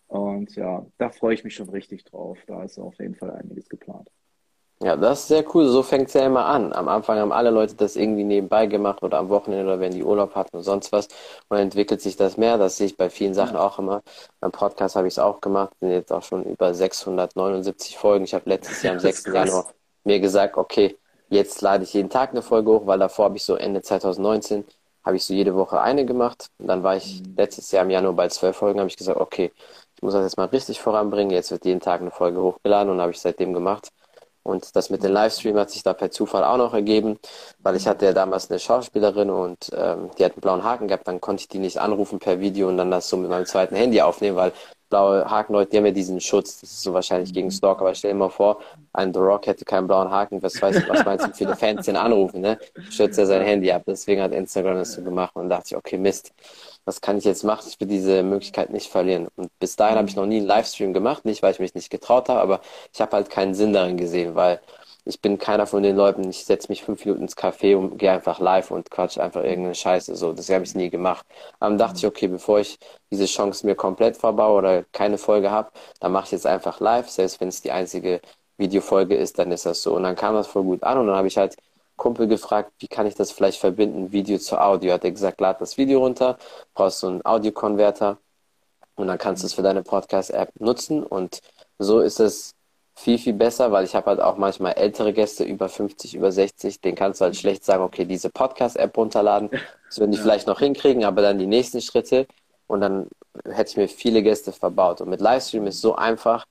Und ja, da freue ich mich schon richtig drauf. Da ist auf jeden Fall einiges geplant. Ja, das ist sehr cool. So fängt es ja immer an. Am Anfang haben alle Leute das irgendwie nebenbei gemacht oder am Wochenende oder wenn die Urlaub hatten und sonst was. Und dann entwickelt sich das mehr. Das sehe ich bei vielen Sachen ja. auch immer. Beim Podcast habe ich es auch gemacht. Bin jetzt auch schon über 679 Folgen. Ich habe letztes Jahr am 6. Januar mir gesagt, okay, jetzt lade ich jeden Tag eine Folge hoch, weil davor habe ich so Ende 2019 habe ich so jede Woche eine gemacht. Und dann war ich mhm. letztes Jahr im Januar bei zwölf Folgen, habe ich gesagt, okay, ich muss das jetzt mal richtig voranbringen. Jetzt wird jeden Tag eine Folge hochgeladen und habe ich seitdem gemacht. Und das mit dem Livestream hat sich da per Zufall auch noch ergeben, weil ich hatte ja damals eine Schauspielerin und ähm, die hat einen blauen Haken gehabt, dann konnte ich die nicht anrufen per Video und dann das so mit meinem zweiten Handy aufnehmen, weil blaue Hakenleute, die haben ja diesen Schutz, das ist so wahrscheinlich gegen Stalker, aber stell dir mal vor, ein The Rock hätte keinen blauen Haken, was weiß ich, was meinst du, viele Fans den anrufen, ne? Schützt er sein Handy ab, deswegen hat Instagram das so gemacht und dachte ich, okay, Mist, was kann ich jetzt machen? Ich will diese Möglichkeit nicht verlieren. Und bis dahin habe ich noch nie einen Livestream gemacht, nicht weil ich mich nicht getraut habe, aber ich habe halt keinen Sinn darin gesehen, weil ich bin keiner von den Leuten, ich setze mich fünf Minuten ins Café und gehe einfach live und quatsch einfach irgendeine Scheiße. So, das habe ich nie gemacht. Dann dachte ich, okay, bevor ich diese Chance mir komplett verbaue oder keine Folge habe, dann mache ich jetzt einfach live, selbst wenn es die einzige Videofolge ist, dann ist das so. Und dann kam das voll gut an und dann habe ich halt Kumpel gefragt, wie kann ich das vielleicht verbinden, Video zu Audio. Hat er gesagt, lad das Video runter, brauchst du einen Audiokonverter und dann kannst du es für deine Podcast-App nutzen. Und so ist es viel, viel besser, weil ich habe halt auch manchmal ältere Gäste, über 50, über 60, den kannst du halt schlecht sagen, okay, diese Podcast-App runterladen. Das würden die ja. vielleicht noch hinkriegen, aber dann die nächsten Schritte und dann hätte ich mir viele Gäste verbaut. Und mit Livestream ist so einfach,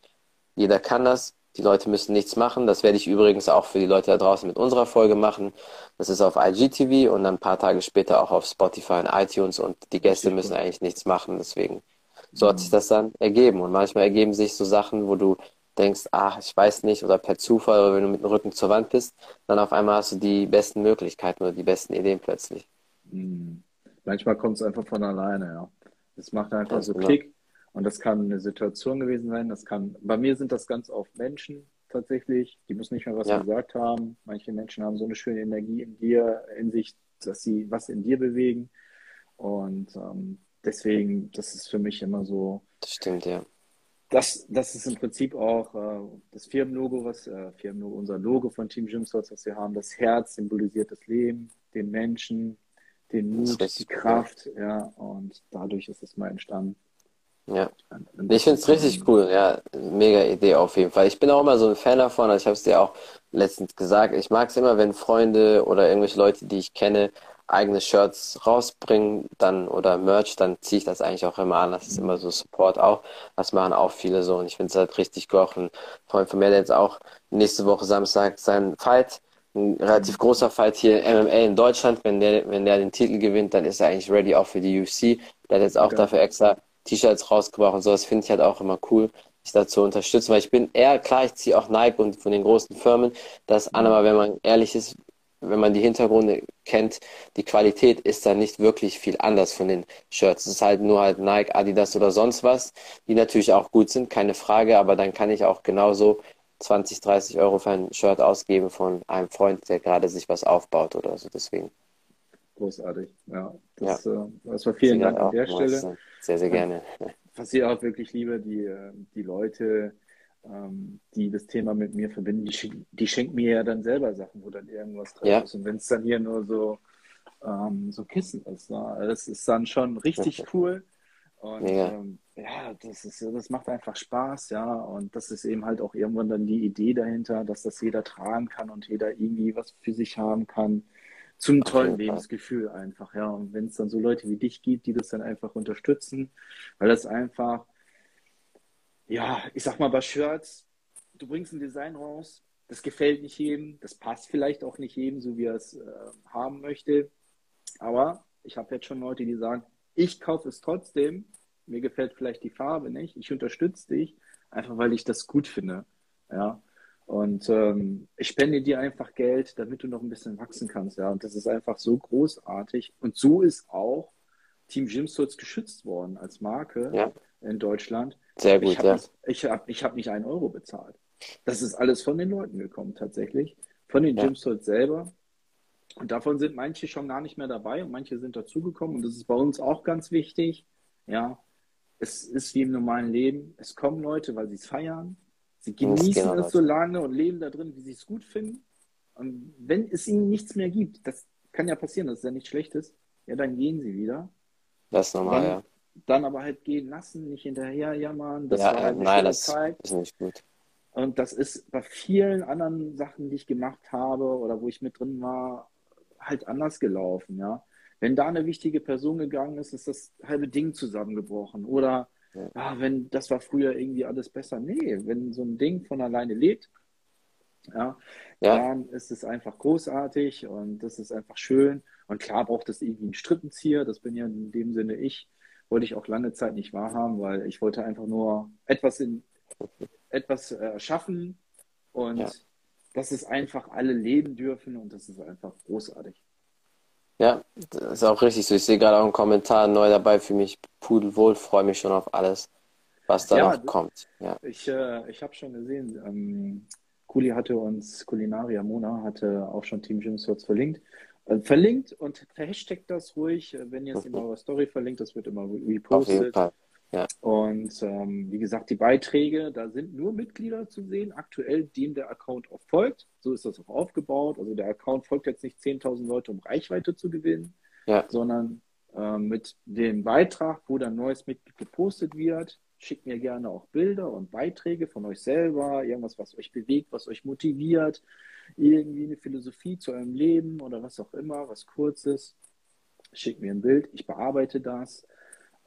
jeder kann das, die Leute müssen nichts machen. Das werde ich übrigens auch für die Leute da draußen mit unserer Folge machen. Das ist auf IGTV und dann ein paar Tage später auch auf Spotify und iTunes und die Gäste müssen eigentlich nichts machen. Deswegen, so hat sich das dann ergeben. Und manchmal ergeben sich so Sachen, wo du denkst, ach, ich weiß nicht, oder per Zufall, oder wenn du mit dem Rücken zur Wand bist, dann auf einmal hast du die besten Möglichkeiten oder die besten Ideen plötzlich. Hm. Manchmal kommt es einfach von alleine, ja. Es macht einfach ja, so genau. Klick und das kann eine Situation gewesen sein. Das kann, bei mir sind das ganz oft Menschen tatsächlich, die müssen nicht mehr was ja. gesagt haben. Manche Menschen haben so eine schöne Energie in dir, in sich, dass sie was in dir bewegen. Und ähm, deswegen, das ist für mich immer so. Das stimmt, ja. Das, das ist im Prinzip auch äh, das Firmenlogo, was äh, Firmenlogo, unser Logo von Team Gymswords, was wir haben. Das Herz symbolisiert das Leben, den Menschen, den Mut, die Kraft, cool. ja. Und dadurch ist es mal entstanden. Ja. Ich finde es richtig cool, ja. Mega Idee auf jeden Fall. Ich bin auch immer so ein Fan davon, also ich habe es dir auch letztens gesagt. Ich mag es immer, wenn Freunde oder irgendwelche Leute, die ich kenne, eigene Shirts rausbringen, dann oder Merch, dann ziehe ich das eigentlich auch immer an. Das ist immer so Support auch. Das machen auch viele so und ich finde es halt richtig cool. Auch ein Freund von mir, der jetzt auch nächste Woche Samstag seinen Fight, ein relativ großer Fight hier MMA in Deutschland, wenn der, wenn der den Titel gewinnt, dann ist er eigentlich ready auch für die UFC. Der hat jetzt auch okay. dafür extra T-Shirts rausgebracht und sowas finde ich halt auch immer cool, sich da zu unterstützen, weil ich bin eher, klar, ich ziehe auch Nike und von den großen Firmen, das an, aber wenn man ehrlich ist, wenn man die Hintergründe kennt, die Qualität ist da nicht wirklich viel anders von den Shirts. Es ist halt nur halt Nike, Adidas oder sonst was, die natürlich auch gut sind, keine Frage, aber dann kann ich auch genauso 20, 30 Euro für ein Shirt ausgeben von einem Freund, der gerade sich was aufbaut oder so. Deswegen. Großartig, ja. Das, ja. Äh, das war vielen Dank an der Stelle. Sehr, sehr gerne. Was ich auch wirklich liebe, die, äh, die Leute, die das Thema mit mir verbinden, die, die schenken mir ja dann selber Sachen, wo dann irgendwas drin ja. ist. Und wenn es dann hier nur so, ähm, so Kissen ist, ne? das ist dann schon richtig cool. Und ja. Ähm, ja, das ist, das macht einfach Spaß, ja. Und das ist eben halt auch irgendwann dann die Idee dahinter, dass das jeder tragen kann und jeder irgendwie was für sich haben kann zum tollen Lebensgefühl einfach, ja. Und wenn es dann so Leute wie dich gibt, die das dann einfach unterstützen, weil das einfach, ja, ich sag mal, bei Shirts, du bringst ein Design raus, das gefällt nicht jedem, das passt vielleicht auch nicht jedem, so wie er es äh, haben möchte. Aber ich habe jetzt schon Leute, die sagen, ich kaufe es trotzdem, mir gefällt vielleicht die Farbe nicht, ich unterstütze dich, einfach weil ich das gut finde. Ja. Und ähm, ich spende dir einfach Geld, damit du noch ein bisschen wachsen kannst. Ja, und das ist einfach so großartig. Und so ist auch Team Gymsturz geschützt worden als Marke ja. In Deutschland. Sehr gut, ich ja. Nicht, ich habe ich hab nicht einen Euro bezahlt. Das ist alles von den Leuten gekommen, tatsächlich. Von den ja. Selber. Und davon sind manche schon gar nicht mehr dabei und manche sind dazugekommen. Und das ist bei uns auch ganz wichtig. Ja, es ist wie im normalen Leben. Es kommen Leute, weil sie es feiern. Sie genießen genau es so lange und leben da drin, wie sie es gut finden. Und wenn es ihnen nichts mehr gibt, das kann ja passieren, das ist ja nichts Schlechtes, ja, dann gehen sie wieder. Das ist normal, dann, ja. Dann aber halt gehen lassen, nicht hinterher jammern. Das ja, war halt nein, das Zeit. ist nicht gut. Und das ist bei vielen anderen Sachen, die ich gemacht habe oder wo ich mit drin war, halt anders gelaufen, ja. Wenn da eine wichtige Person gegangen ist, ist das halbe Ding zusammengebrochen. Oder ja. ah, wenn das war früher irgendwie alles besser. Nee, wenn so ein Ding von alleine lebt, ja, ja, dann ist es einfach großartig und das ist einfach schön. Und klar braucht es irgendwie einen Strippenzieher, das bin ja in dem Sinne ich. Wollte ich auch lange Zeit nicht wahrhaben, weil ich wollte einfach nur etwas in etwas äh, schaffen und ja. dass es einfach alle leben dürfen und das ist einfach großartig. Ja, das ist auch richtig so. Ich sehe gerade auch einen Kommentar neu dabei für mich. Pudelwohl, freue mich schon auf alles, was da ja, noch kommt. Ja. Ich, äh, ich habe schon gesehen, ähm, Kuli hatte uns, Kulinaria Mona hatte auch schon Team Gym Sorts verlinkt. Äh, verlinkt und verhashtagt das ruhig, äh, wenn ihr es in eurer Story verlinkt, das wird immer repostet. Ja. Und ähm, wie gesagt, die Beiträge, da sind nur Mitglieder zu sehen, aktuell dem der Account auch folgt. So ist das auch aufgebaut. Also der Account folgt jetzt nicht 10.000 Leute, um Reichweite zu gewinnen, ja. sondern äh, mit dem Beitrag, wo dann neues Mitglied gepostet wird, schickt mir gerne auch Bilder und Beiträge von euch selber, irgendwas, was euch bewegt, was euch motiviert, irgendwie eine Philosophie zu eurem Leben oder was auch immer, was kurzes. Schickt mir ein Bild, ich bearbeite das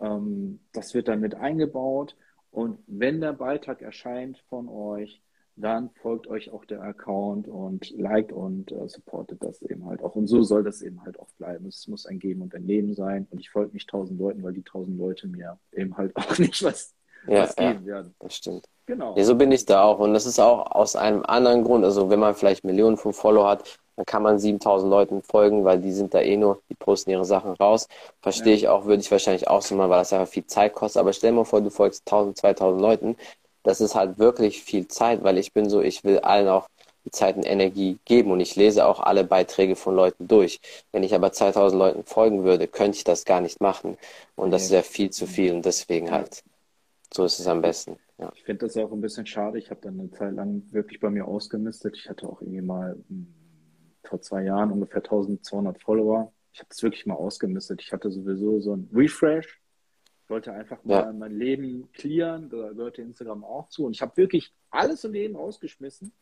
ähm, das wird dann mit eingebaut und wenn der Beitrag erscheint von euch, dann folgt euch auch der Account und liked und äh, supportet das eben halt auch. Und so soll das eben halt auch bleiben. Es muss ein Geben und ein Nehmen sein. Und ich folge nicht tausend Leuten, weil die tausend Leute mir eben halt auch nicht was, ja, was geben ja, werden. Das stimmt. Genau. Ja, so bin ich da auch. Und das ist auch aus einem anderen Grund. Also wenn man vielleicht Millionen von Follower hat, dann kann man 7000 Leuten folgen, weil die sind da eh nur, die posten ihre Sachen raus. Verstehe ja. ich auch, würde ich wahrscheinlich auch so machen, weil das einfach viel Zeit kostet. Aber stell dir mal vor, du folgst 1000, 2000 Leuten. Das ist halt wirklich viel Zeit, weil ich bin so, ich will allen auch die Zeit und Energie geben und ich lese auch alle Beiträge von Leuten durch. Wenn ich aber 2000 Leuten folgen würde, könnte ich das gar nicht machen. Und das ist ja viel zu viel und deswegen halt, so ist es am besten. Ja. Ich finde das auch ein bisschen schade. Ich habe dann eine Zeit lang wirklich bei mir ausgemistet. Ich hatte auch irgendwie mal hm, vor zwei Jahren ungefähr 1200 Follower. Ich habe das wirklich mal ausgemistet. Ich hatte sowieso so ein Refresh. Ich wollte einfach mal ja. mein Leben clearen. Da gehörte Instagram auch zu. Und ich habe wirklich alles im Leben rausgeschmissen,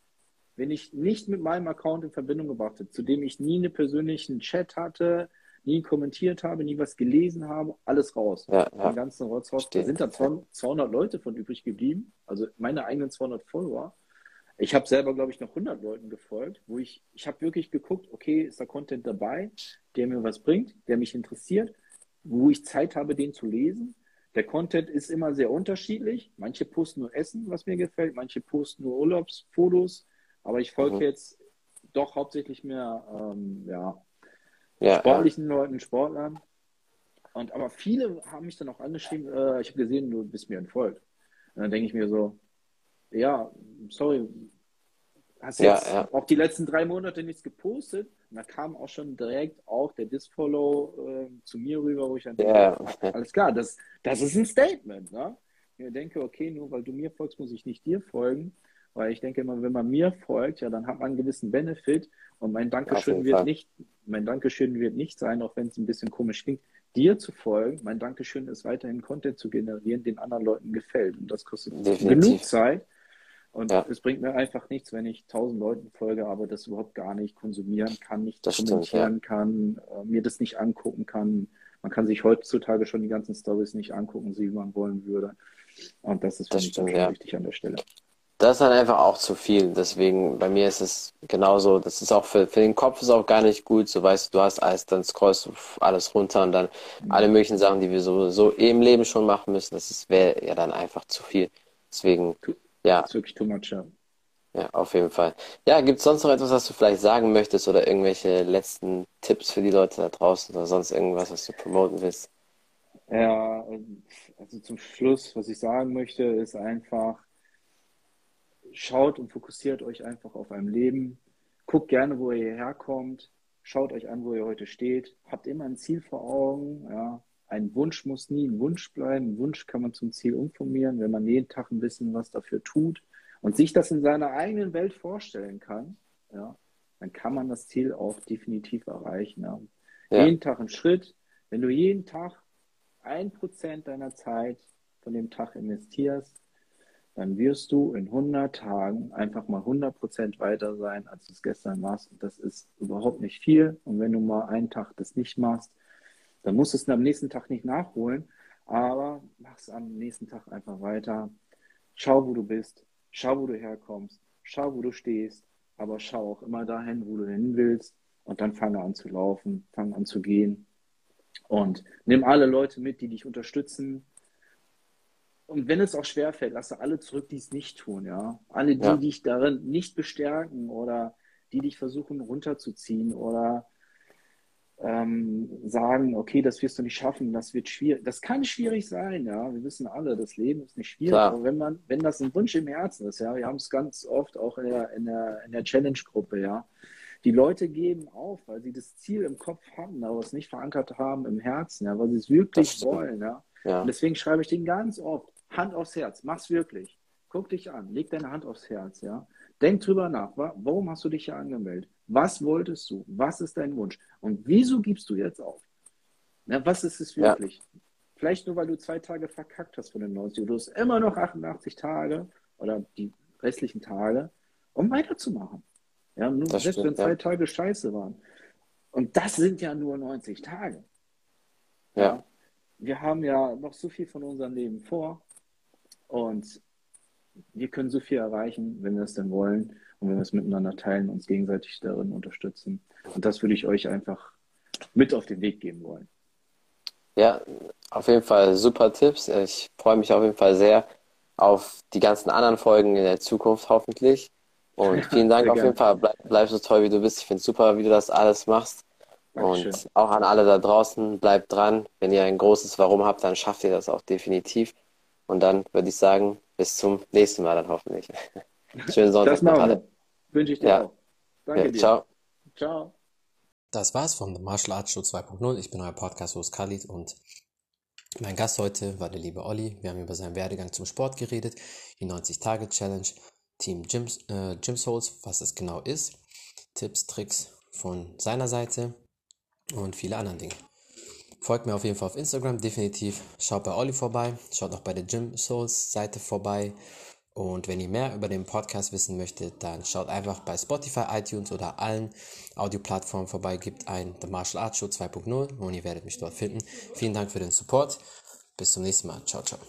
wenn ich nicht mit meinem Account in Verbindung gebracht hätte, zu dem ich nie einen persönlichen Chat hatte, nie kommentiert habe, nie was gelesen habe, alles raus. Ja, ja. Den ganzen Rotz raus. Da sind dann 200 Leute von übrig geblieben, also meine eigenen 200 Follower. Ich habe selber, glaube ich, noch 100 Leuten gefolgt, wo ich, ich habe wirklich geguckt, okay, ist da Content dabei, der mir was bringt, der mich interessiert, wo ich Zeit habe, den zu lesen. Der Content ist immer sehr unterschiedlich. Manche posten nur Essen, was mir gefällt, manche posten nur Urlaubsfotos, aber ich folge mhm. jetzt doch hauptsächlich mehr ähm, ja, ja, sportlichen ja. Leuten, Sportlern. Und aber viele haben mich dann auch angeschrieben, äh, ich habe gesehen, du bist mir entfolgt. Und dann denke ich mir so, ja, sorry, hast jetzt ja, ja. auch die letzten drei Monate nichts gepostet. Und da kam auch schon direkt auch der Disfollow äh, zu mir rüber, wo ich dann denke, ja. alles klar, das, das ist ein Statement. Ne? Ich denke, okay, nur weil du mir folgst, muss ich nicht dir folgen. Weil ich denke immer, wenn man mir folgt, ja, dann hat man einen gewissen Benefit. Und mein Dankeschön wird nicht, mein Dankeschön wird nicht sein, auch wenn es ein bisschen komisch klingt, dir zu folgen. Mein Dankeschön ist weiterhin Content zu generieren, den anderen Leuten gefällt. Und das kostet Definitiv. genug Zeit. Und ja. es bringt mir einfach nichts, wenn ich tausend Leuten folge, aber das überhaupt gar nicht konsumieren kann, nicht das kommentieren stimmt, ja. kann, äh, mir das nicht angucken kann. Man kann sich heutzutage schon die ganzen Stories nicht angucken, wie man wollen würde. Und das ist für mich stimmt, ja. wichtig an der Stelle. Das ist dann einfach auch zu viel. Deswegen, bei mir ist es genauso. Das ist auch für, für den Kopf ist auch gar nicht gut. So weißt du, du hast alles, dann scrollst du alles runter und dann alle möglichen Sachen, die wir so, so im Leben schon machen müssen. Das wäre ja dann einfach zu viel. Deswegen, ja. Das ist wirklich too much, ja. Ja, auf jeden Fall. Ja, gibt es sonst noch etwas, was du vielleicht sagen möchtest oder irgendwelche letzten Tipps für die Leute da draußen oder sonst irgendwas, was du promoten willst? Ja, also zum Schluss, was ich sagen möchte, ist einfach, schaut und fokussiert euch einfach auf ein Leben. Guckt gerne, wo ihr hierher kommt. Schaut euch an, wo ihr heute steht. Habt immer ein Ziel vor Augen. Ja. Ein Wunsch muss nie ein Wunsch bleiben. Ein Wunsch kann man zum Ziel umformieren, wenn man jeden Tag ein bisschen was dafür tut und sich das in seiner eigenen Welt vorstellen kann. Ja, dann kann man das Ziel auch definitiv erreichen. Ja. Ja. Jeden Tag einen Schritt. Wenn du jeden Tag ein Prozent deiner Zeit von dem Tag investierst, dann wirst du in 100 Tagen einfach mal 100 Prozent weiter sein, als du es gestern warst. Und das ist überhaupt nicht viel. Und wenn du mal einen Tag das nicht machst, dann musst du es am nächsten Tag nicht nachholen. Aber mach es am nächsten Tag einfach weiter. Schau, wo du bist. Schau, wo du herkommst. Schau, wo du stehst. Aber schau auch immer dahin, wo du hin willst. Und dann fange an zu laufen, fange an zu gehen. Und nimm alle Leute mit, die dich unterstützen. Und wenn es auch schwerfällt, lasse alle zurück, die es nicht tun, ja. Alle, die ja. dich darin nicht bestärken oder die dich versuchen runterzuziehen oder ähm, sagen, okay, das wirst du nicht schaffen, das wird schwierig. Das kann schwierig sein, ja. Wir wissen alle, das Leben ist nicht schwierig. Klar. Aber wenn man, wenn das ein Wunsch im Herzen ist, ja, wir haben es ganz oft auch in der, in der, in der Challenge-Gruppe, ja. Die Leute geben auf, weil sie das Ziel im Kopf haben, aber es nicht verankert haben im Herzen, ja, weil sie es wirklich wollen, ja. ja. Und deswegen schreibe ich denen ganz oft, Hand aufs Herz, mach's wirklich. Guck dich an, leg deine Hand aufs Herz, ja. Denk drüber nach, warum hast du dich hier angemeldet? Was wolltest du? Was ist dein Wunsch? Und wieso gibst du jetzt auf? Na, was ist es wirklich? Ja. Vielleicht nur, weil du zwei Tage verkackt hast von den 90. Du hast immer noch 88 Tage oder die restlichen Tage, um weiterzumachen. Ja, nur das selbst stimmt, wenn zwei ja. Tage scheiße waren. Und das sind ja nur 90 Tage. Ja. ja. Wir haben ja noch so viel von unserem Leben vor und wir können so viel erreichen, wenn wir es denn wollen und wenn wir es miteinander teilen, uns gegenseitig darin unterstützen. Und das würde ich euch einfach mit auf den Weg geben wollen. Ja, auf jeden Fall super Tipps. Ich freue mich auf jeden Fall sehr auf die ganzen anderen Folgen in der Zukunft hoffentlich. Und vielen Dank auf jeden Fall. Bleib, bleib, so toll, wie du bist. Ich finde es super, wie du das alles machst. Dankeschön. Und auch an alle da draußen, bleibt dran. Wenn ihr ein großes Warum habt, dann schafft ihr das auch definitiv. Und dann würde ich sagen, bis zum nächsten Mal dann hoffentlich. Schönen Sonntag das noch alle. Wünsche ich dir ja. auch. Danke ja, dir. Ciao. Ciao. Das war's vom The Martial Arts Show 2.0. Ich bin euer Podcast-Host Khalid und mein Gast heute war der liebe Olli. Wir haben über seinen Werdegang zum Sport geredet, die 90-Tage-Challenge, Team Gym, äh, Gym Souls, was es genau ist, Tipps, Tricks von seiner Seite und viele andere Dinge. Folgt mir auf jeden Fall auf Instagram, definitiv. Schaut bei Olli vorbei, schaut auch bei der Gym Souls Seite vorbei. Und wenn ihr mehr über den Podcast wissen möchtet, dann schaut einfach bei Spotify, iTunes oder allen Audioplattformen vorbei, gebt ein The Martial Arts Show 2.0 und ihr werdet mich dort finden. Vielen Dank für den Support. Bis zum nächsten Mal. Ciao, ciao.